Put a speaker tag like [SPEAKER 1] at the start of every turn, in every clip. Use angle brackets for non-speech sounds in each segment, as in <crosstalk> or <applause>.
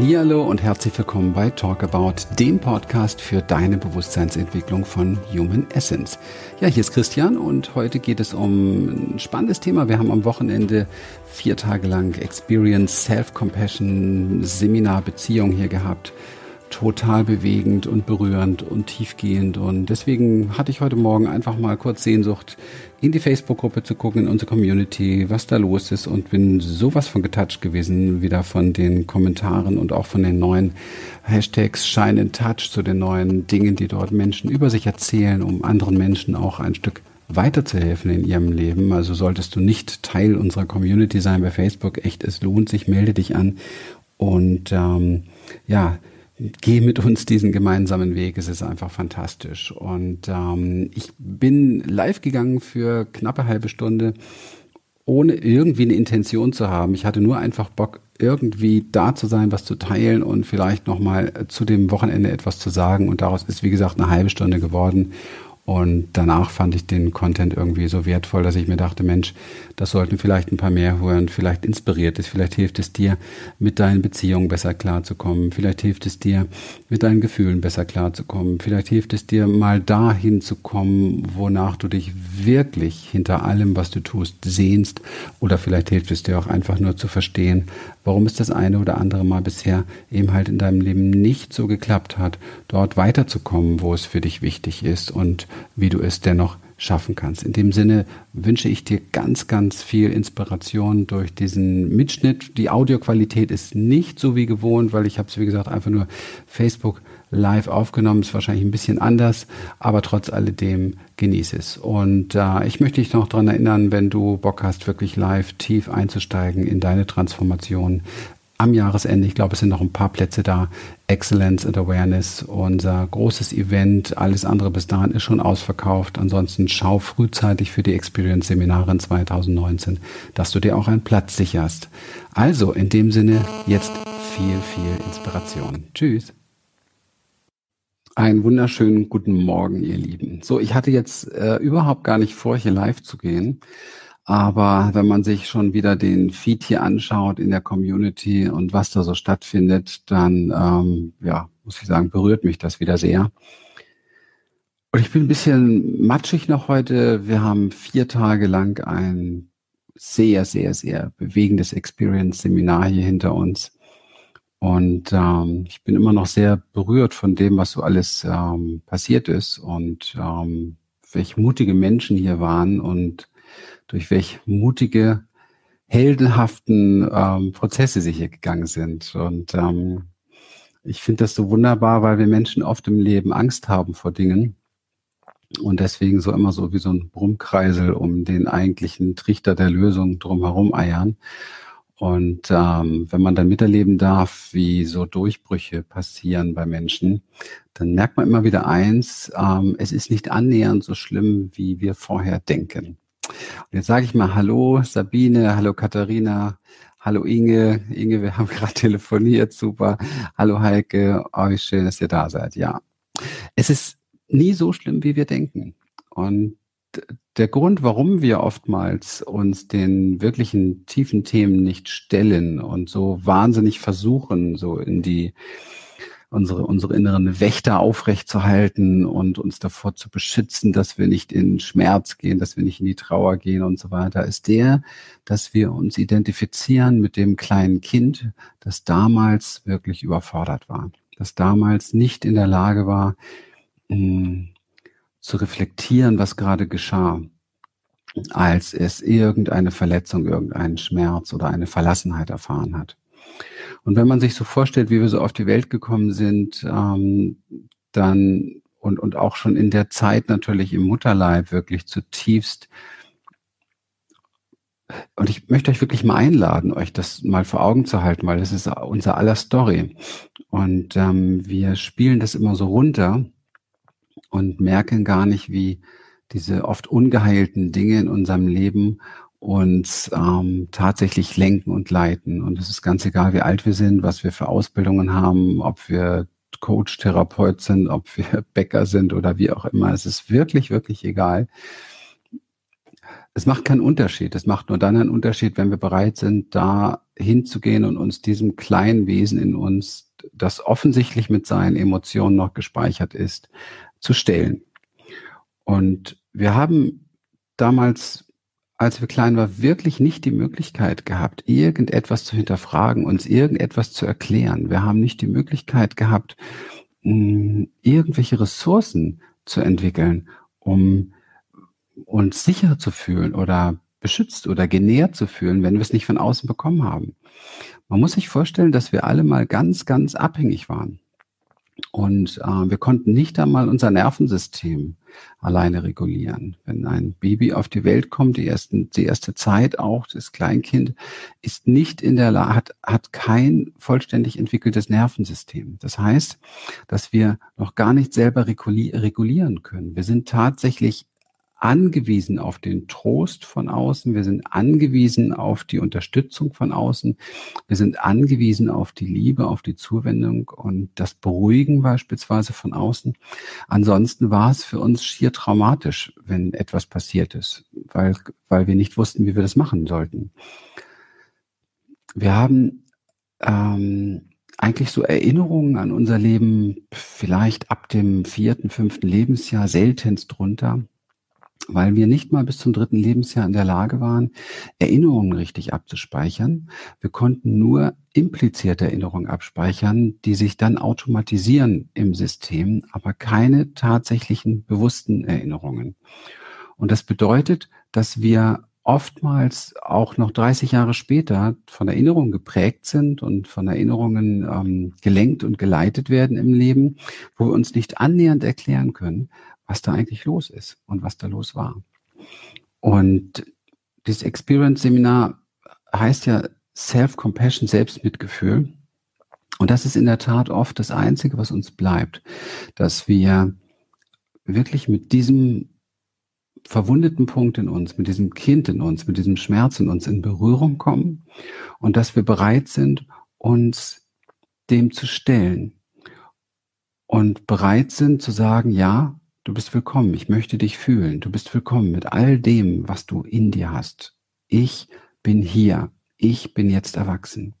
[SPEAKER 1] Hallihallo und herzlich willkommen bei Talk About, dem Podcast für deine Bewusstseinsentwicklung von Human Essence. Ja, hier ist Christian und heute geht es um ein spannendes Thema. Wir haben am Wochenende vier Tage lang Experience Self-Compassion Seminar Beziehung hier gehabt total bewegend und berührend und tiefgehend. Und deswegen hatte ich heute Morgen einfach mal kurz Sehnsucht, in die Facebook-Gruppe zu gucken, in unsere Community, was da los ist und bin sowas von getouched gewesen, wieder von den Kommentaren und auch von den neuen Hashtags Shine in Touch zu den neuen Dingen, die dort Menschen über sich erzählen, um anderen Menschen auch ein Stück weiterzuhelfen in ihrem Leben. Also solltest du nicht Teil unserer Community sein bei Facebook, echt, es lohnt sich, melde dich an und ähm, ja, geh mit uns diesen gemeinsamen Weg. Es ist einfach fantastisch. Und ähm, ich bin live gegangen für knappe halbe Stunde, ohne irgendwie eine Intention zu haben. Ich hatte nur einfach Bock, irgendwie da zu sein, was zu teilen und vielleicht nochmal zu dem Wochenende etwas zu sagen. Und daraus ist, wie gesagt, eine halbe Stunde geworden. Und danach fand ich den Content irgendwie so wertvoll, dass ich mir dachte, Mensch, das sollten vielleicht ein paar mehr hören, vielleicht inspiriert es, vielleicht hilft es dir, mit deinen Beziehungen besser klarzukommen, vielleicht hilft es dir, mit deinen Gefühlen besser klarzukommen, vielleicht hilft es dir, mal dahin zu kommen, wonach du dich wirklich hinter allem, was du tust, sehnst, oder vielleicht hilft es dir auch einfach nur zu verstehen, warum es das eine oder andere Mal bisher eben halt in deinem Leben nicht so geklappt hat, dort weiterzukommen, wo es für dich wichtig ist und wie du es dennoch schaffen kannst. In dem Sinne wünsche ich dir ganz, ganz viel Inspiration durch diesen Mitschnitt. Die Audioqualität ist nicht so wie gewohnt, weil ich habe es, wie gesagt, einfach nur Facebook live aufgenommen. Ist wahrscheinlich ein bisschen anders, aber trotz alledem genieße es. Und äh, ich möchte dich noch daran erinnern, wenn du Bock hast, wirklich live tief einzusteigen in deine Transformation, am Jahresende. Ich glaube, es sind noch ein paar Plätze da. Excellence and Awareness, unser großes Event. Alles andere bis dahin ist schon ausverkauft. Ansonsten schau frühzeitig für die Experience Seminare in 2019, dass du dir auch einen Platz sicherst. Also in dem Sinne jetzt viel, viel Inspiration. Tschüss. Einen wunderschönen guten Morgen, ihr Lieben. So, ich hatte jetzt äh, überhaupt gar nicht vor, hier live zu gehen. Aber wenn man sich schon wieder den Feed hier anschaut in der Community und was da so stattfindet, dann, ähm, ja, muss ich sagen, berührt mich das wieder sehr. Und ich bin ein bisschen matschig noch heute. Wir haben vier Tage lang ein sehr, sehr, sehr bewegendes Experience-Seminar hier hinter uns. Und ähm, ich bin immer noch sehr berührt von dem, was so alles ähm, passiert ist und ähm, welch mutige Menschen hier waren und durch welch mutige, heldenhaften ähm, Prozesse sie hier gegangen sind. Und ähm, ich finde das so wunderbar, weil wir Menschen oft im Leben Angst haben vor Dingen und deswegen so immer so wie so ein Brummkreisel um den eigentlichen Trichter der Lösung drumherum eiern. Und ähm, wenn man dann miterleben darf, wie so Durchbrüche passieren bei Menschen, dann merkt man immer wieder eins, ähm, es ist nicht annähernd so schlimm, wie wir vorher denken. Und jetzt sage ich mal Hallo Sabine, hallo Katharina, hallo Inge. Inge, wir haben <laughs> gerade telefoniert, super. Hallo Heike, oh, schön, dass ihr da seid. Ja, es ist nie so schlimm, wie wir denken. Und der Grund, warum wir oftmals uns den wirklichen tiefen Themen nicht stellen und so wahnsinnig versuchen, so in die unsere, unsere inneren Wächter aufrechtzuerhalten und uns davor zu beschützen, dass wir nicht in Schmerz gehen, dass wir nicht in die Trauer gehen und so weiter, ist der, dass wir uns identifizieren mit dem kleinen Kind, das damals wirklich überfordert war, das damals nicht in der Lage war, hm, zu reflektieren, was gerade geschah als es irgendeine Verletzung, irgendeinen Schmerz oder eine Verlassenheit erfahren hat. Und wenn man sich so vorstellt, wie wir so auf die Welt gekommen sind, ähm, dann und, und auch schon in der Zeit natürlich im Mutterleib wirklich zutiefst und ich möchte euch wirklich mal einladen, euch das mal vor Augen zu halten, weil das ist unser aller Story. Und ähm, wir spielen das immer so runter und merken gar nicht, wie diese oft ungeheilten Dinge in unserem Leben uns ähm, tatsächlich lenken und leiten. Und es ist ganz egal, wie alt wir sind, was wir für Ausbildungen haben, ob wir Coach, Therapeut sind, ob wir <laughs> Bäcker sind oder wie auch immer. Es ist wirklich, wirklich egal. Es macht keinen Unterschied. Es macht nur dann einen Unterschied, wenn wir bereit sind, da hinzugehen und uns diesem kleinen Wesen in uns, das offensichtlich mit seinen Emotionen noch gespeichert ist, zu stellen. Und wir haben damals, als wir klein waren, wirklich nicht die Möglichkeit gehabt, irgendetwas zu hinterfragen, uns irgendetwas zu erklären. Wir haben nicht die Möglichkeit gehabt, irgendwelche Ressourcen zu entwickeln, um uns sicher zu fühlen oder beschützt oder genährt zu fühlen, wenn wir es nicht von außen bekommen haben. Man muss sich vorstellen, dass wir alle mal ganz, ganz abhängig waren. Und äh, wir konnten nicht einmal unser Nervensystem alleine regulieren. Wenn ein Baby auf die Welt kommt, die, ersten, die erste Zeit auch, das Kleinkind ist nicht in der Lage, hat, hat kein vollständig entwickeltes Nervensystem. Das heißt, dass wir noch gar nicht selber regulieren können. Wir sind tatsächlich angewiesen auf den Trost von außen, wir sind angewiesen auf die Unterstützung von außen, wir sind angewiesen auf die Liebe, auf die Zuwendung und das Beruhigen beispielsweise von außen. Ansonsten war es für uns schier traumatisch, wenn etwas passiert ist, weil, weil wir nicht wussten, wie wir das machen sollten. Wir haben ähm, eigentlich so Erinnerungen an unser Leben vielleicht ab dem vierten, fünften Lebensjahr seltenst drunter weil wir nicht mal bis zum dritten Lebensjahr in der Lage waren, Erinnerungen richtig abzuspeichern. Wir konnten nur implizierte Erinnerungen abspeichern, die sich dann automatisieren im System, aber keine tatsächlichen bewussten Erinnerungen. Und das bedeutet, dass wir oftmals auch noch 30 Jahre später von Erinnerungen geprägt sind und von Erinnerungen ähm, gelenkt und geleitet werden im Leben, wo wir uns nicht annähernd erklären können, was da eigentlich los ist und was da los war. Und dieses Experience-Seminar heißt ja Self-Compassion, Selbstmitgefühl. Und das ist in der Tat oft das Einzige, was uns bleibt, dass wir wirklich mit diesem verwundeten Punkt in uns, mit diesem Kind in uns, mit diesem Schmerz in uns in Berührung kommen und dass wir bereit sind, uns dem zu stellen und bereit sind zu sagen, ja, Du bist willkommen. Ich möchte dich fühlen. Du bist willkommen mit all dem, was du in dir hast. Ich bin hier. Ich bin jetzt erwachsen.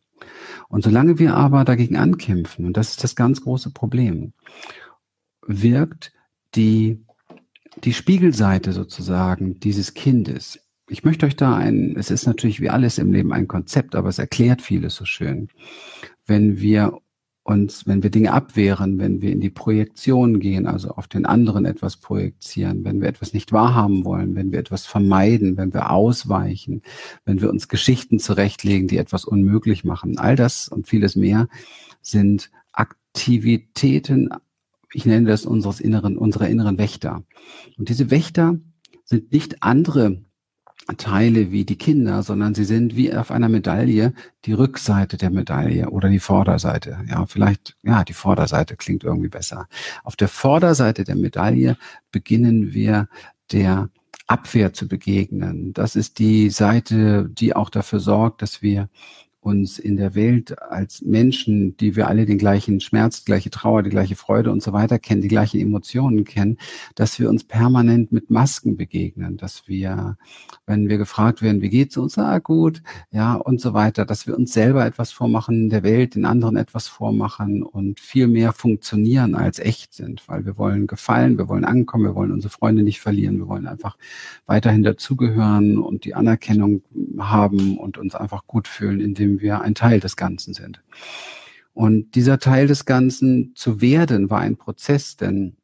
[SPEAKER 1] Und solange wir aber dagegen ankämpfen, und das ist das ganz große Problem, wirkt die, die Spiegelseite sozusagen dieses Kindes. Ich möchte euch da ein, es ist natürlich wie alles im Leben ein Konzept, aber es erklärt vieles so schön. Wenn wir und wenn wir Dinge abwehren, wenn wir in die Projektion gehen, also auf den anderen etwas projizieren, wenn wir etwas nicht wahrhaben wollen, wenn wir etwas vermeiden, wenn wir ausweichen, wenn wir uns Geschichten zurechtlegen, die etwas unmöglich machen, all das und vieles mehr sind Aktivitäten, ich nenne das unseres inneren, unserer inneren Wächter. Und diese Wächter sind nicht andere Teile wie die Kinder, sondern sie sind wie auf einer Medaille die Rückseite der Medaille oder die Vorderseite. Ja, vielleicht, ja, die Vorderseite klingt irgendwie besser. Auf der Vorderseite der Medaille beginnen wir der Abwehr zu begegnen. Das ist die Seite, die auch dafür sorgt, dass wir uns in der Welt als Menschen, die wir alle den gleichen Schmerz, die gleiche Trauer, die gleiche Freude und so weiter kennen, die gleichen Emotionen kennen, dass wir uns permanent mit Masken begegnen, dass wir, wenn wir gefragt werden, wie geht's uns, ah gut, ja und so weiter, dass wir uns selber etwas vormachen, der Welt, den anderen etwas vormachen und viel mehr funktionieren als echt sind, weil wir wollen gefallen, wir wollen ankommen, wir wollen unsere Freunde nicht verlieren, wir wollen einfach weiterhin dazugehören und die Anerkennung haben und uns einfach gut fühlen, indem dem wir ein Teil des Ganzen sind. Und dieser Teil des Ganzen zu werden, war ein Prozess, denn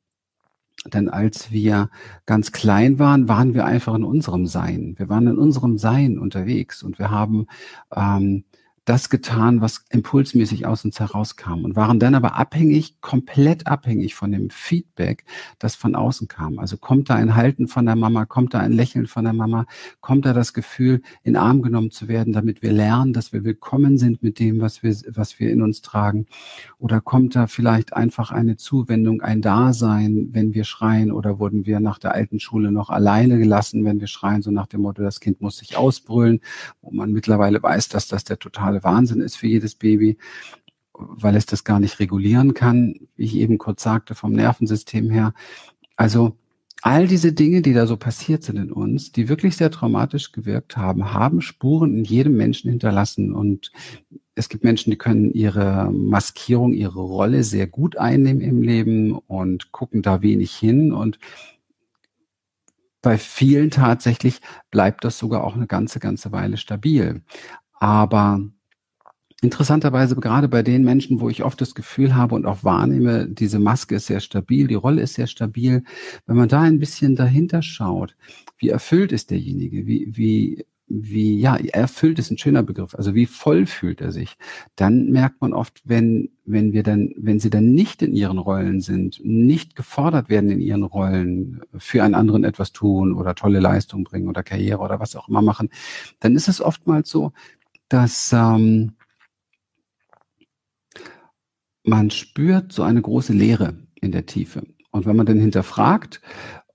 [SPEAKER 1] denn als wir ganz klein waren, waren wir einfach in unserem Sein. Wir waren in unserem Sein unterwegs und wir haben ähm, das getan, was impulsmäßig aus uns herauskam und waren dann aber abhängig, komplett abhängig von dem Feedback, das von außen kam. Also kommt da ein Halten von der Mama, kommt da ein Lächeln von der Mama, kommt da das Gefühl, in Arm genommen zu werden, damit wir lernen, dass wir willkommen sind mit dem, was wir, was wir in uns tragen. Oder kommt da vielleicht einfach eine Zuwendung, ein Dasein, wenn wir schreien oder wurden wir nach der alten Schule noch alleine gelassen, wenn wir schreien, so nach dem Motto, das Kind muss sich ausbrüllen, wo man mittlerweile weiß, dass das der totale totale Wahnsinn ist für jedes Baby, weil es das gar nicht regulieren kann, wie ich eben kurz sagte, vom Nervensystem her. Also all diese Dinge, die da so passiert sind in uns, die wirklich sehr traumatisch gewirkt haben, haben Spuren in jedem Menschen hinterlassen. Und es gibt Menschen, die können ihre Maskierung, ihre Rolle sehr gut einnehmen im Leben und gucken da wenig hin. Und bei vielen tatsächlich bleibt das sogar auch eine ganze, ganze Weile stabil. Aber interessanterweise gerade bei den Menschen, wo ich oft das Gefühl habe und auch wahrnehme, diese Maske ist sehr stabil, die Rolle ist sehr stabil, wenn man da ein bisschen dahinter schaut, wie erfüllt ist derjenige, wie, wie, wie, ja, erfüllt ist ein schöner Begriff, also wie voll fühlt er sich, dann merkt man oft, wenn, wenn wir dann, wenn sie dann nicht in ihren Rollen sind, nicht gefordert werden in ihren Rollen, für einen anderen etwas tun oder tolle Leistung bringen oder Karriere oder was auch immer machen, dann ist es oftmals so, dass, ähm, man spürt so eine große Leere in der Tiefe. Und wenn man dann hinterfragt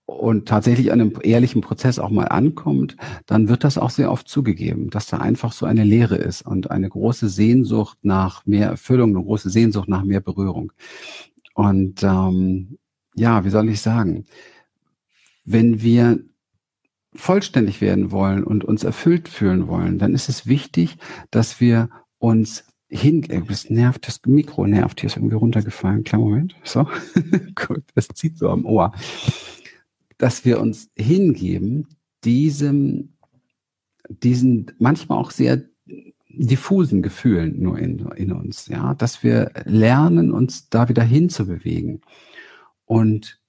[SPEAKER 1] und tatsächlich an einem ehrlichen Prozess auch mal ankommt, dann wird das auch sehr oft zugegeben, dass da einfach so eine Leere ist und eine große Sehnsucht nach mehr Erfüllung, eine große Sehnsucht nach mehr Berührung. Und ähm, ja, wie soll ich sagen, wenn wir vollständig werden wollen und uns erfüllt fühlen wollen, dann ist es wichtig, dass wir uns hin, das nervt, das Mikro nervt, hier ist irgendwie runtergefallen. Kleinen Moment. So. <laughs> Gut, das zieht so am Ohr. Dass wir uns hingeben, diesem, diesen manchmal auch sehr diffusen Gefühlen nur in, in uns, ja, dass wir lernen, uns da wieder hinzubewegen. Und,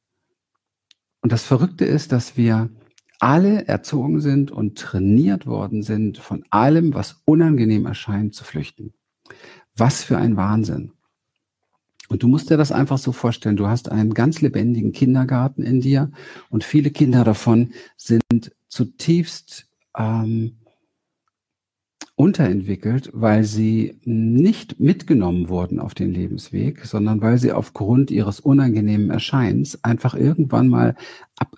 [SPEAKER 1] und das Verrückte ist, dass wir alle erzogen sind und trainiert worden sind, von allem, was unangenehm erscheint, zu flüchten. Was für ein Wahnsinn. Und du musst dir das einfach so vorstellen. Du hast einen ganz lebendigen Kindergarten in dir und viele Kinder davon sind zutiefst ähm, unterentwickelt, weil sie nicht mitgenommen wurden auf den Lebensweg, sondern weil sie aufgrund ihres unangenehmen Erscheins einfach irgendwann mal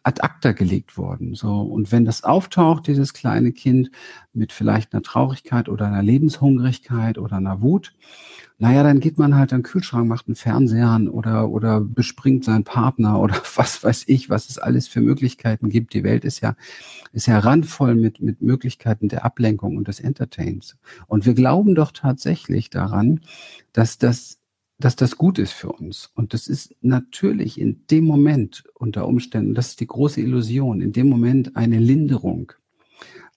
[SPEAKER 1] ad acta gelegt wurden. So. Und wenn das auftaucht, dieses kleine Kind mit vielleicht einer Traurigkeit oder einer Lebenshungrigkeit oder einer Wut, naja, dann geht man halt an den Kühlschrank, macht einen Fernseher an oder, oder bespringt seinen Partner <laughs> oder was weiß ich, was es alles für Möglichkeiten gibt. Die Welt ist ja, ist ja randvoll mit, mit Möglichkeiten der Ablenkung und des Entertains. Und wir glauben doch tatsächlich daran, dass das, dass das gut ist für uns. Und das ist natürlich in dem Moment unter Umständen, das ist die große Illusion, in dem Moment eine Linderung.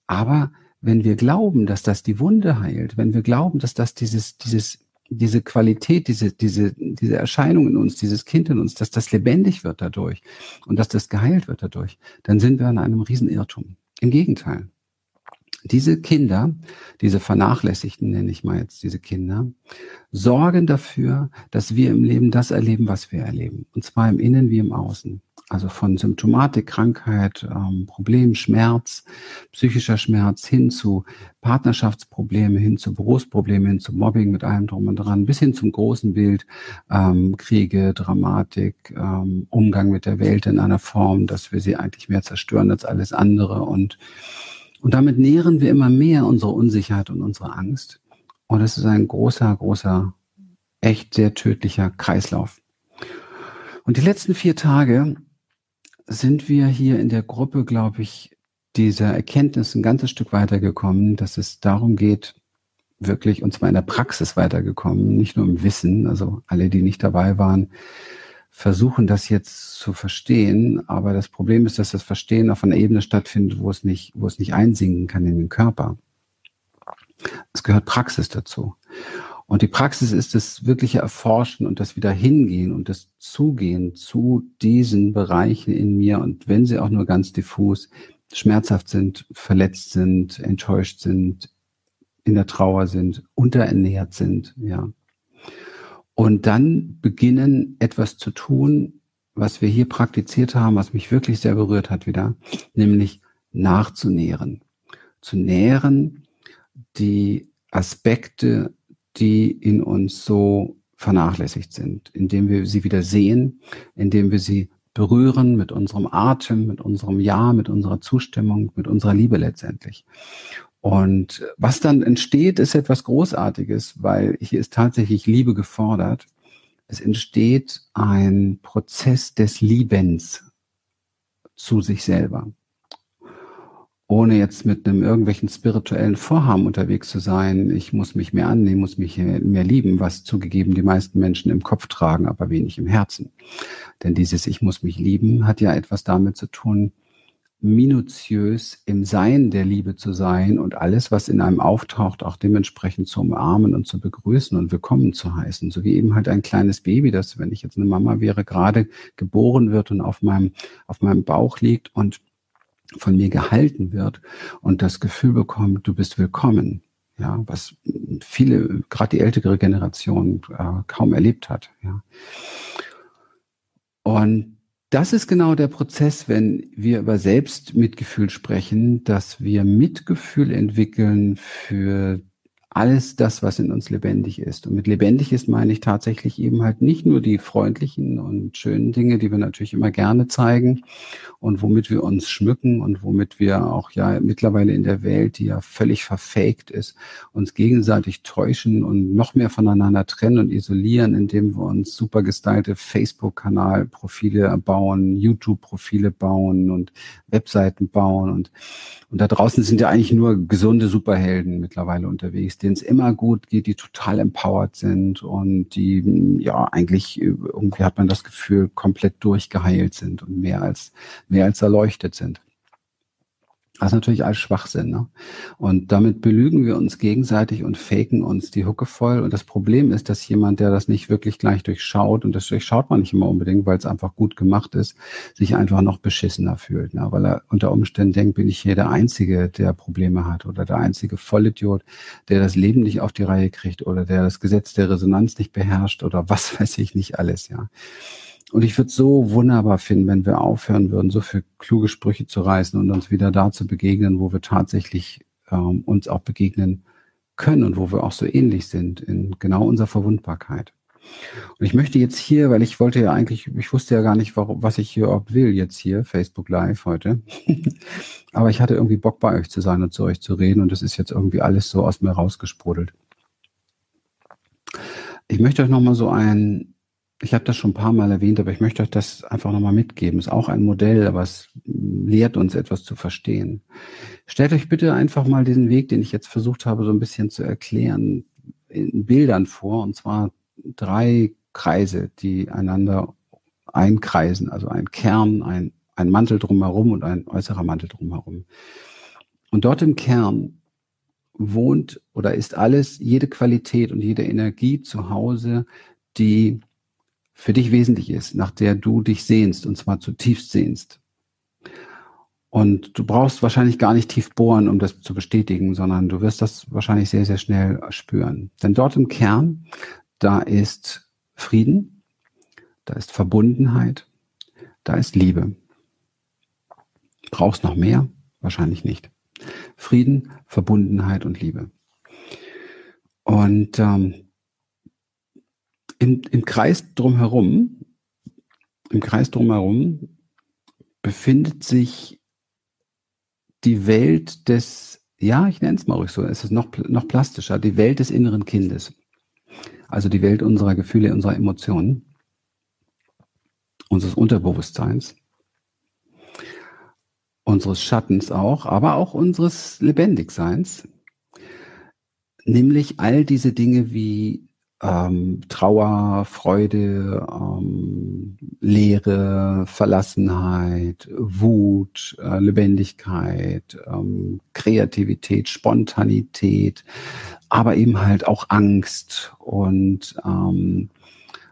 [SPEAKER 1] Aber wenn wir glauben, dass das die Wunde heilt, wenn wir glauben, dass das dieses, dieses diese Qualität, diese, diese, diese Erscheinung in uns, dieses Kind in uns, dass das lebendig wird dadurch und dass das geheilt wird dadurch, dann sind wir an einem Riesenirrtum. Im Gegenteil. Diese Kinder, diese Vernachlässigten nenne ich mal jetzt diese Kinder, sorgen dafür, dass wir im Leben das erleben, was wir erleben. Und zwar im Innen wie im Außen. Also von Symptomatik, Krankheit, ähm, Problem, Schmerz, psychischer Schmerz hin zu Partnerschaftsproblemen, hin zu Berufsproblemen, hin zu Mobbing mit allem drum und dran, bis hin zum großen Bild, ähm, Kriege, Dramatik, ähm, Umgang mit der Welt in einer Form, dass wir sie eigentlich mehr zerstören als alles andere. Und, und damit nähren wir immer mehr unsere Unsicherheit und unsere Angst. Und es ist ein großer, großer, echt sehr tödlicher Kreislauf. Und die letzten vier Tage sind wir hier in der Gruppe, glaube ich, dieser Erkenntnis ein ganzes Stück weitergekommen, dass es darum geht, wirklich, und zwar in der Praxis weitergekommen, nicht nur im Wissen. Also alle, die nicht dabei waren, versuchen das jetzt zu verstehen. Aber das Problem ist, dass das Verstehen auf einer Ebene stattfindet, wo es nicht, wo es nicht einsinken kann in den Körper. Es gehört Praxis dazu. Und die Praxis ist das wirkliche Erforschen und das wieder hingehen und das Zugehen zu diesen Bereichen in mir. Und wenn sie auch nur ganz diffus schmerzhaft sind, verletzt sind, enttäuscht sind, in der Trauer sind, unterernährt sind, ja. Und dann beginnen etwas zu tun, was wir hier praktiziert haben, was mich wirklich sehr berührt hat wieder, nämlich nachzunähren. Zu nähren die Aspekte die in uns so vernachlässigt sind, indem wir sie wieder sehen, indem wir sie berühren mit unserem Atem, mit unserem Ja, mit unserer Zustimmung, mit unserer Liebe letztendlich. Und was dann entsteht, ist etwas Großartiges, weil hier ist tatsächlich Liebe gefordert. Es entsteht ein Prozess des Liebens. zu sich selber. Ohne jetzt mit einem irgendwelchen spirituellen Vorhaben unterwegs zu sein, ich muss mich mehr annehmen, muss mich mehr lieben, was zugegeben die meisten Menschen im Kopf tragen, aber wenig im Herzen. Denn dieses Ich muss mich lieben hat ja etwas damit zu tun, minutiös im Sein der Liebe zu sein und alles, was in einem auftaucht, auch dementsprechend zu umarmen und zu begrüßen und willkommen zu heißen. So wie eben halt ein kleines Baby, das, wenn ich jetzt eine Mama wäre, gerade geboren wird und auf meinem, auf meinem Bauch liegt und von mir gehalten wird und das Gefühl bekommt, du bist willkommen. Ja, was viele, gerade die ältere Generation äh, kaum erlebt hat. Ja. Und das ist genau der Prozess, wenn wir über Selbstmitgefühl sprechen, dass wir Mitgefühl entwickeln für alles das, was in uns lebendig ist. Und mit lebendig ist meine ich tatsächlich eben halt nicht nur die freundlichen und schönen Dinge, die wir natürlich immer gerne zeigen und womit wir uns schmücken und womit wir auch ja mittlerweile in der Welt, die ja völlig verfaked ist, uns gegenseitig täuschen und noch mehr voneinander trennen und isolieren, indem wir uns super gestylte Facebook-Kanal-Profile bauen, YouTube-Profile bauen und Webseiten bauen und und da draußen sind ja eigentlich nur gesunde Superhelden mittlerweile unterwegs, denen es immer gut geht, die total empowered sind und die, ja, eigentlich irgendwie hat man das Gefühl, komplett durchgeheilt sind und mehr als, mehr als erleuchtet sind. Das ist natürlich alles Schwachsinn. Ne? Und damit belügen wir uns gegenseitig und faken uns die Hucke voll. Und das Problem ist, dass jemand, der das nicht wirklich gleich durchschaut, und das durchschaut man nicht immer unbedingt, weil es einfach gut gemacht ist, sich einfach noch beschissener fühlt. Ne? Weil er unter Umständen denkt, bin ich hier der Einzige, der Probleme hat oder der einzige Vollidiot, der das Leben nicht auf die Reihe kriegt oder der das Gesetz der Resonanz nicht beherrscht oder was <laughs> weiß ich nicht alles, ja. Und ich würde so wunderbar finden, wenn wir aufhören würden, so viel kluge Sprüche zu reißen und uns wieder da zu begegnen, wo wir tatsächlich ähm, uns auch begegnen können und wo wir auch so ähnlich sind in genau unserer Verwundbarkeit. Und ich möchte jetzt hier, weil ich wollte ja eigentlich, ich wusste ja gar nicht, warum, was ich hier will jetzt hier, Facebook Live heute. <laughs> Aber ich hatte irgendwie Bock bei euch zu sein und zu euch zu reden und es ist jetzt irgendwie alles so aus mir rausgesprudelt. Ich möchte euch nochmal so ein ich habe das schon ein paar Mal erwähnt, aber ich möchte euch das einfach nochmal mitgeben. Ist auch ein Modell, aber es lehrt uns etwas zu verstehen. Stellt euch bitte einfach mal diesen Weg, den ich jetzt versucht habe, so ein bisschen zu erklären, in Bildern vor, und zwar drei Kreise, die einander einkreisen, also ein Kern, ein, ein Mantel drumherum und ein äußerer Mantel drumherum. Und dort im Kern wohnt oder ist alles, jede Qualität und jede Energie zu Hause, die für dich wesentlich ist, nach der du dich sehnst, und zwar zutiefst sehnst. Und du brauchst wahrscheinlich gar nicht tief bohren, um das zu bestätigen, sondern du wirst das wahrscheinlich sehr, sehr schnell spüren. Denn dort im Kern, da ist Frieden, da ist Verbundenheit, da ist Liebe. Brauchst noch mehr? Wahrscheinlich nicht. Frieden, Verbundenheit und Liebe. Und ähm, im, im Kreis drumherum, im Kreis drumherum befindet sich die Welt des, ja, ich nenne es mal ruhig so, es ist noch, noch plastischer, die Welt des inneren Kindes. Also die Welt unserer Gefühle, unserer Emotionen, unseres Unterbewusstseins, unseres Schattens auch, aber auch unseres Lebendigseins. Nämlich all diese Dinge wie ähm, Trauer, Freude, ähm, Leere, Verlassenheit, Wut, äh, Lebendigkeit, ähm, Kreativität, Spontanität, aber eben halt auch Angst und ähm,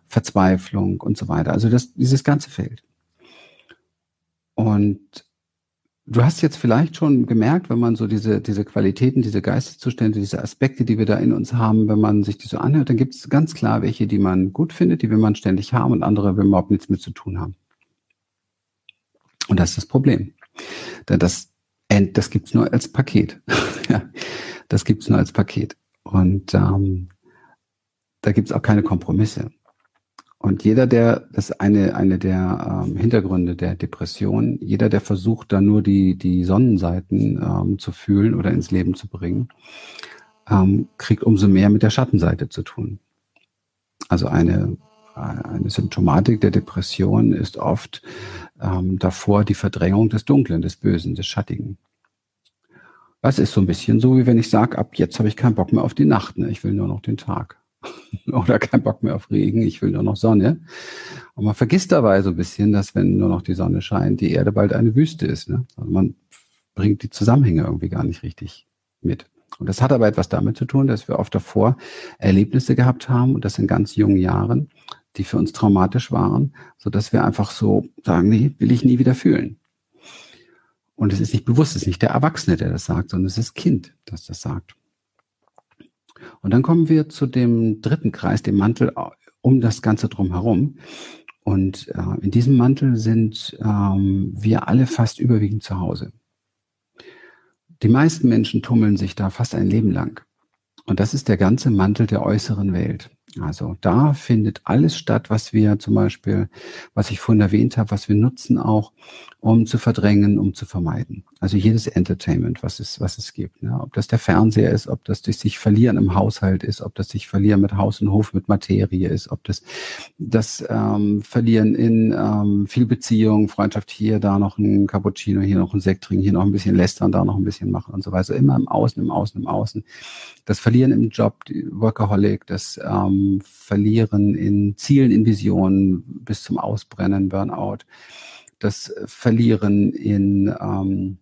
[SPEAKER 1] Verzweiflung und so weiter. Also das, dieses ganze Feld. Und Du hast jetzt vielleicht schon gemerkt, wenn man so diese, diese Qualitäten, diese Geisteszustände, diese Aspekte, die wir da in uns haben, wenn man sich die so anhört, dann gibt es ganz klar welche, die man gut findet, die will man ständig haben und andere will man überhaupt nichts mit zu tun haben. Und das ist das Problem. Denn das, das gibt's nur als Paket. <laughs> das gibt's nur als Paket. Und ähm, da gibt's auch keine Kompromisse. Und jeder, der, das ist eine, eine der ähm, Hintergründe der Depression, jeder, der versucht, da nur die, die Sonnenseiten ähm, zu fühlen oder ins Leben zu bringen, ähm, kriegt umso mehr mit der Schattenseite zu tun. Also eine, eine Symptomatik der Depression ist oft, ähm, davor die Verdrängung des Dunklen, des Bösen, des Schattigen. Das ist so ein bisschen so, wie wenn ich sage, ab jetzt habe ich keinen Bock mehr auf die Nacht, ne? ich will nur noch den Tag. <laughs> Oder keinen Bock mehr auf Regen, ich will nur noch Sonne. Und man vergisst dabei so ein bisschen, dass wenn nur noch die Sonne scheint, die Erde bald eine Wüste ist. Ne? Also man bringt die Zusammenhänge irgendwie gar nicht richtig mit. Und das hat aber etwas damit zu tun, dass wir oft davor Erlebnisse gehabt haben und das in ganz jungen Jahren, die für uns traumatisch waren, so dass wir einfach so sagen, nee, will ich nie wieder fühlen. Und es ist nicht bewusst, es ist nicht der Erwachsene, der das sagt, sondern es ist das Kind, das das sagt. Und dann kommen wir zu dem dritten Kreis, dem Mantel um das Ganze drumherum. Und äh, in diesem Mantel sind ähm, wir alle fast überwiegend zu Hause. Die meisten Menschen tummeln sich da fast ein Leben lang. Und das ist der ganze Mantel der äußeren Welt. Also da findet alles statt, was wir zum Beispiel, was ich vorhin erwähnt habe, was wir nutzen auch, um zu verdrängen, um zu vermeiden. Also jedes Entertainment, was es, was es gibt. Ne? Ob das der Fernseher ist, ob das durch sich verlieren im Haushalt ist, ob das sich verlieren mit Haus und Hof, mit Materie ist, ob das das ähm, Verlieren in ähm, viel Beziehung, Freundschaft hier, da noch ein Cappuccino, hier noch ein Sekt trinken, hier noch ein bisschen lästern, da noch ein bisschen machen und so weiter. Immer im Außen, im Außen, im Außen. Das Verlieren im Job, Workaholic, das ähm, Verlieren in Zielen, in Visionen bis zum Ausbrennen, Burnout, das Verlieren in ähm,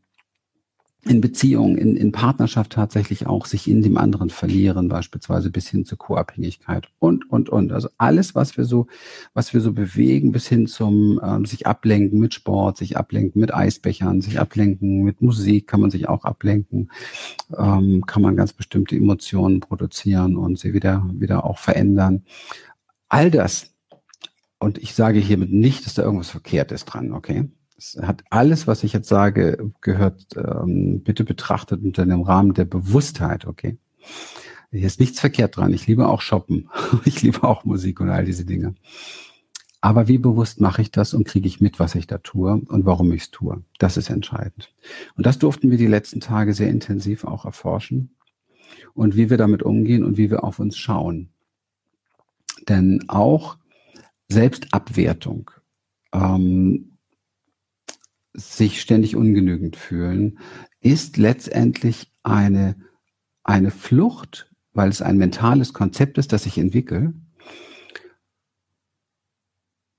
[SPEAKER 1] in Beziehung, in, in Partnerschaft tatsächlich auch sich in dem anderen verlieren, beispielsweise bis hin zur Co-Abhängigkeit und, und, und. Also alles, was wir so, was wir so bewegen, bis hin zum ähm, sich ablenken mit Sport, sich ablenken mit Eisbechern, sich ablenken mit Musik, kann man sich auch ablenken, ähm, kann man ganz bestimmte Emotionen produzieren und sie wieder, wieder auch verändern. All das. Und ich sage hiermit nicht, dass da irgendwas verkehrt ist dran, okay? Es hat alles, was ich jetzt sage, gehört ähm, bitte betrachtet unter dem Rahmen der Bewusstheit, okay? Hier ist nichts verkehrt dran. Ich liebe auch Shoppen. <laughs> Ich liebe auch Musik und all diese Dinge. Aber wie bewusst mache ich das und kriege ich mit, was ich da tue und warum ich es tue? Das ist entscheidend. Und das durften wir die letzten Tage sehr intensiv auch erforschen und wie wir damit umgehen und wie wir auf uns schauen. Denn auch Selbstabwertung ähm, sich ständig ungenügend fühlen, ist letztendlich eine, eine Flucht, weil es ein mentales Konzept ist, das ich entwickle,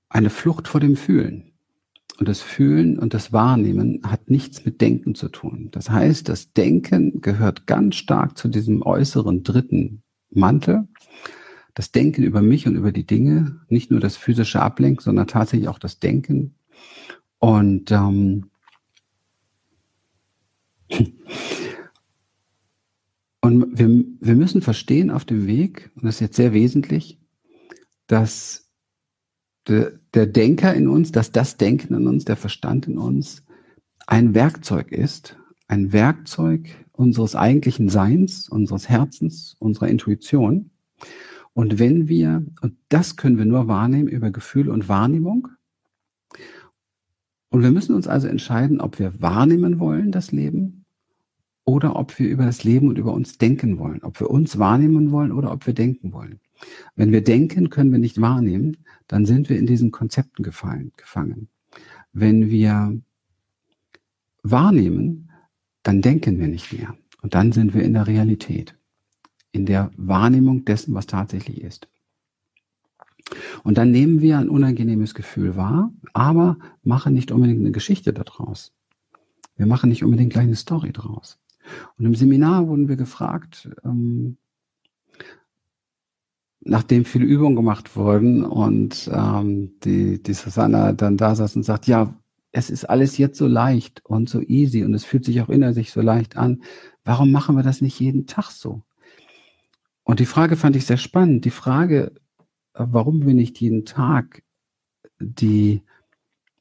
[SPEAKER 1] eine Flucht vor dem Fühlen. Und das Fühlen und das Wahrnehmen hat nichts mit Denken zu tun. Das heißt, das Denken gehört ganz stark zu diesem äußeren dritten Mantel. Das Denken über mich und über die Dinge, nicht nur das physische Ablenken, sondern tatsächlich auch das Denken und ähm, und wir, wir müssen verstehen auf dem Weg, und das ist jetzt sehr wesentlich, dass der, der Denker in uns, dass das Denken in uns, der Verstand in uns ein Werkzeug ist, ein Werkzeug unseres eigentlichen Seins, unseres Herzens, unserer Intuition. Und wenn wir, und das können wir nur wahrnehmen über Gefühl und Wahrnehmung, und wir müssen uns also entscheiden, ob wir wahrnehmen wollen, das Leben, oder ob wir über das Leben und über uns denken wollen. Ob wir uns wahrnehmen wollen oder ob wir denken wollen. Wenn wir denken, können wir nicht wahrnehmen, dann sind wir in diesen Konzepten gefallen, gefangen. Wenn wir wahrnehmen, dann denken wir nicht mehr. Und dann sind wir in der Realität, in der Wahrnehmung dessen, was tatsächlich ist. Und dann nehmen wir ein unangenehmes Gefühl wahr, aber machen nicht unbedingt eine Geschichte daraus. Wir machen nicht unbedingt gleich eine Story draus. Und im Seminar wurden wir gefragt, ähm, nachdem viele Übungen gemacht wurden und ähm, die, die Susanna dann da saß und sagt, ja, es ist alles jetzt so leicht und so easy und es fühlt sich auch innerlich so leicht an. Warum machen wir das nicht jeden Tag so? Und die Frage fand ich sehr spannend. Die Frage warum wir nicht jeden Tag die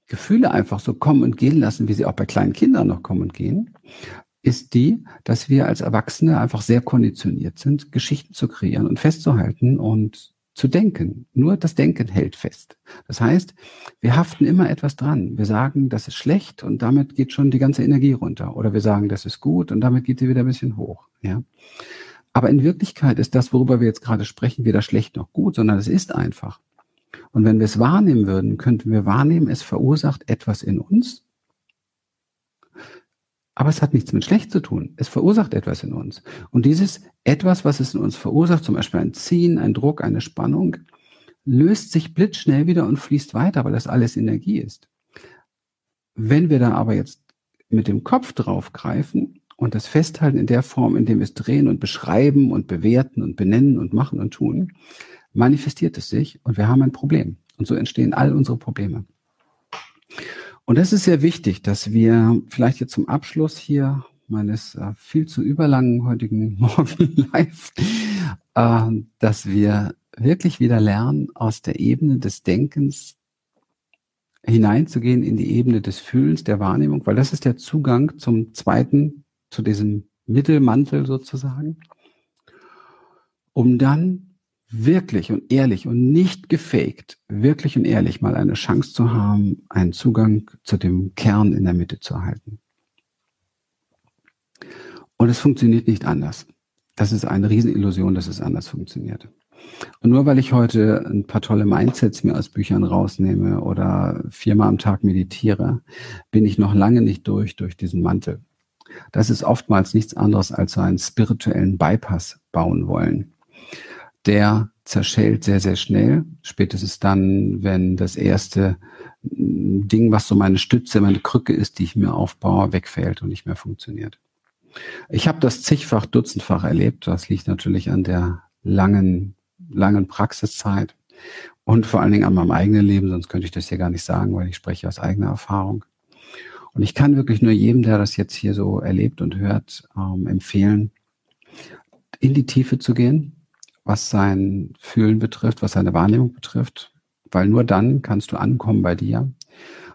[SPEAKER 1] Gefühle einfach so kommen und gehen lassen, wie sie auch bei kleinen Kindern noch kommen und gehen, ist die, dass wir als Erwachsene einfach sehr konditioniert sind, Geschichten zu kreieren und festzuhalten und zu denken. Nur das Denken hält fest. Das heißt, wir haften immer etwas dran. Wir sagen, das ist schlecht und damit geht schon die ganze Energie runter. Oder wir sagen, das ist gut und damit geht sie wieder ein bisschen hoch. Ja. Aber in Wirklichkeit ist das, worüber wir jetzt gerade sprechen, weder schlecht noch gut, sondern es ist einfach. Und wenn wir es wahrnehmen würden, könnten wir wahrnehmen, es verursacht etwas in uns. Aber es hat nichts mit schlecht zu tun. Es verursacht etwas in uns. Und dieses etwas, was es in uns verursacht, zum Beispiel ein Ziehen, ein Druck, eine Spannung, löst sich blitzschnell wieder und fließt weiter, weil das alles Energie ist. Wenn wir da aber jetzt mit dem Kopf drauf greifen und das festhalten in der Form, in dem wir es drehen und beschreiben und bewerten und benennen und machen und tun, manifestiert es sich und wir haben ein Problem. Und so entstehen all unsere Probleme. Und das ist sehr wichtig, dass wir vielleicht jetzt zum Abschluss hier meines äh, viel zu überlangen heutigen <laughs> Morgen live, äh, dass wir wirklich wieder lernen, aus der Ebene des Denkens hineinzugehen in die Ebene des Fühlens, der Wahrnehmung, weil das ist der Zugang zum zweiten, zu diesem Mittelmantel sozusagen, um dann wirklich und ehrlich und nicht gefaked, wirklich und ehrlich mal eine Chance zu haben, einen Zugang zu dem Kern in der Mitte zu erhalten. Und es funktioniert nicht anders. Das ist eine Riesenillusion, dass es anders funktioniert. Und nur weil ich heute ein paar tolle Mindsets mir aus Büchern rausnehme oder viermal am Tag meditiere, bin ich noch lange nicht durch durch diesen Mantel. Das ist oftmals nichts anderes als so einen spirituellen Bypass bauen wollen der zerschellt sehr, sehr schnell. Spätestens dann, wenn das erste Ding, was so meine Stütze, meine Krücke ist, die ich mir aufbaue, wegfällt und nicht mehr funktioniert. Ich habe das zigfach, dutzendfach erlebt. Das liegt natürlich an der langen, langen Praxiszeit und vor allen Dingen an meinem eigenen Leben, sonst könnte ich das hier gar nicht sagen, weil ich spreche aus eigener Erfahrung. Und ich kann wirklich nur jedem, der das jetzt hier so erlebt und hört, ähm, empfehlen, in die Tiefe zu gehen, was sein Fühlen betrifft, was seine Wahrnehmung betrifft, weil nur dann kannst du ankommen bei dir.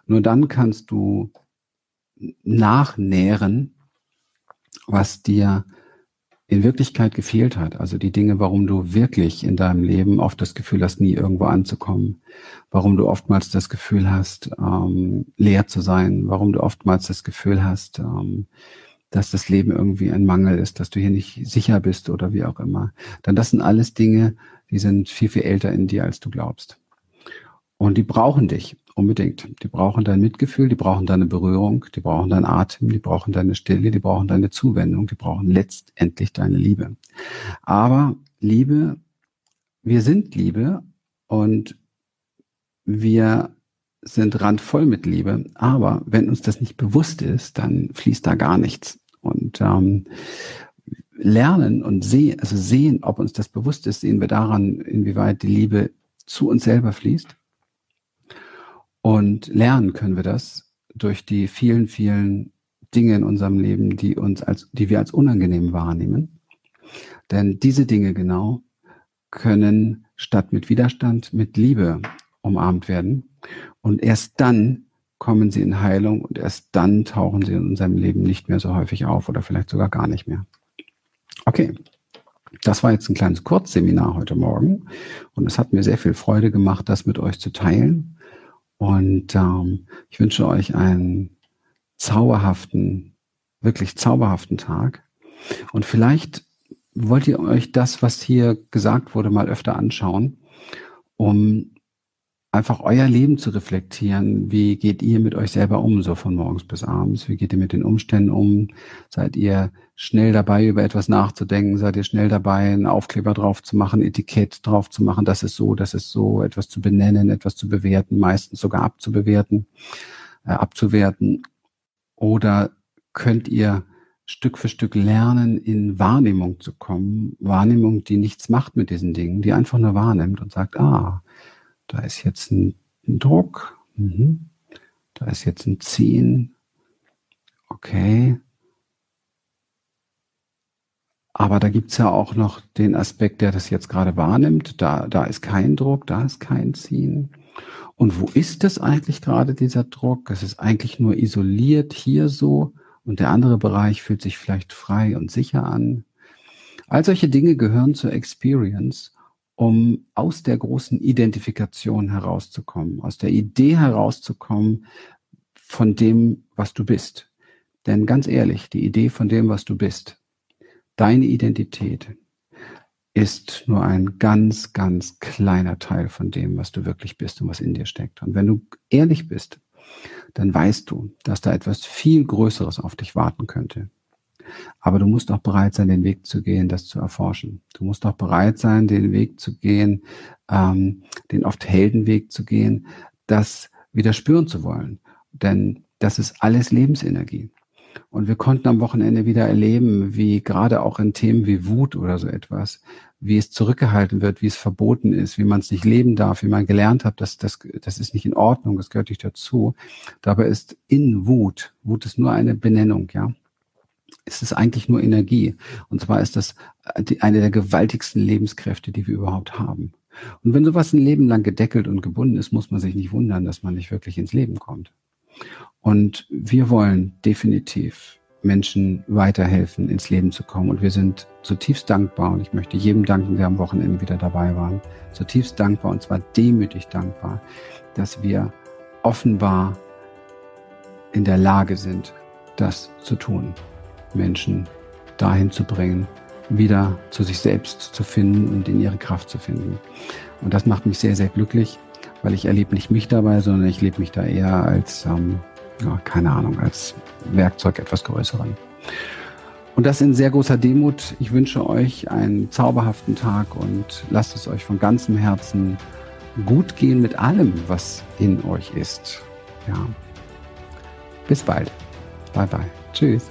[SPEAKER 1] Nur dann kannst du nachnähren, was dir in Wirklichkeit gefehlt hat. Also die Dinge, warum du wirklich in deinem Leben oft das Gefühl hast, nie irgendwo anzukommen. Warum du oftmals das Gefühl hast, ähm, leer zu sein. Warum du oftmals das Gefühl hast, ähm, dass das Leben irgendwie ein Mangel ist, dass du hier nicht sicher bist oder wie auch immer. Dann das sind alles Dinge, die sind viel, viel älter in dir, als du glaubst. Und die brauchen dich unbedingt. Die brauchen dein Mitgefühl, die brauchen deine Berührung, die brauchen deinen Atem, die brauchen deine Stille, die brauchen deine Zuwendung, die brauchen letztendlich deine Liebe. Aber Liebe, wir sind Liebe und wir sind randvoll mit Liebe. Aber wenn uns das nicht bewusst ist, dann fließt da gar nichts. Und ähm, lernen und sehen, also sehen, ob uns das bewusst ist, sehen wir daran, inwieweit die Liebe zu uns selber fließt. Und lernen können wir das durch die vielen, vielen Dinge in unserem Leben, die uns als, die wir als unangenehm wahrnehmen. Denn diese Dinge genau können statt mit Widerstand mit Liebe umarmt werden. Und erst dann kommen sie in Heilung und erst dann tauchen sie in unserem Leben nicht mehr so häufig auf oder vielleicht sogar gar nicht mehr. Okay, das war jetzt ein kleines Kurzseminar heute Morgen und es hat mir sehr viel Freude gemacht, das mit euch zu teilen. Und ähm, ich wünsche euch einen zauberhaften, wirklich zauberhaften Tag. Und vielleicht wollt ihr euch das, was hier gesagt wurde, mal öfter anschauen, um einfach euer Leben zu reflektieren. Wie geht ihr mit euch selber um, so von morgens bis abends? Wie geht ihr mit den Umständen um? Seid ihr schnell dabei, über etwas nachzudenken? Seid ihr schnell dabei, einen Aufkleber drauf zu machen, Etikett drauf zu machen? Das ist so, das ist so, etwas zu benennen, etwas zu bewerten, meistens sogar abzubewerten, äh, abzuwerten. Oder könnt ihr Stück für Stück lernen, in Wahrnehmung zu kommen? Wahrnehmung, die nichts macht mit diesen Dingen, die einfach nur wahrnimmt und sagt, ah, da ist jetzt ein, ein Druck. Mhm. Da ist jetzt ein Ziehen. Okay. Aber da gibt's ja auch noch den Aspekt, der das jetzt gerade wahrnimmt. Da, da ist kein Druck, da ist kein Ziehen. Und wo ist das eigentlich gerade, dieser Druck? Es ist eigentlich nur isoliert hier so und der andere Bereich fühlt sich vielleicht frei und sicher an. All solche Dinge gehören zur Experience um aus der großen Identifikation herauszukommen, aus der Idee herauszukommen von dem, was du bist. Denn ganz ehrlich, die Idee von dem, was du bist, deine Identität, ist nur ein ganz, ganz kleiner Teil von dem, was du wirklich bist und was in dir steckt. Und wenn du ehrlich bist, dann weißt du, dass da etwas viel Größeres auf dich warten könnte. Aber du musst auch bereit sein, den Weg zu gehen, das zu erforschen. Du musst auch bereit sein, den Weg zu gehen, ähm, den oft Heldenweg zu gehen, das wieder spüren zu wollen. Denn das ist alles Lebensenergie. Und wir konnten am Wochenende wieder erleben, wie gerade auch in Themen wie Wut oder so etwas, wie es zurückgehalten wird, wie es verboten ist, wie man es nicht leben darf, wie man gelernt hat, dass das, das ist nicht in Ordnung, das gehört nicht dazu. Dabei ist in Wut, Wut ist nur eine Benennung, ja. Es ist eigentlich nur Energie. Und zwar ist das eine der gewaltigsten Lebenskräfte, die wir überhaupt haben. Und wenn sowas ein Leben lang gedeckelt und gebunden ist, muss man sich nicht wundern, dass man nicht wirklich ins Leben kommt. Und wir wollen definitiv Menschen weiterhelfen, ins Leben zu kommen. Und wir sind zutiefst dankbar und ich möchte jedem danken, der am Wochenende wieder dabei war. Zutiefst dankbar und zwar demütig dankbar, dass wir offenbar in der Lage sind, das zu tun. Menschen dahin zu bringen, wieder zu sich selbst zu finden und in ihre Kraft zu finden. Und das macht mich sehr, sehr glücklich, weil ich erlebe nicht mich dabei, sondern ich lebe mich da eher als ähm, ja, keine Ahnung, als Werkzeug etwas größeren. Und das in sehr großer Demut. Ich wünsche euch einen zauberhaften Tag und lasst es euch von ganzem Herzen gut gehen mit allem, was in euch ist. Ja. Bis bald. Bye bye. Tschüss.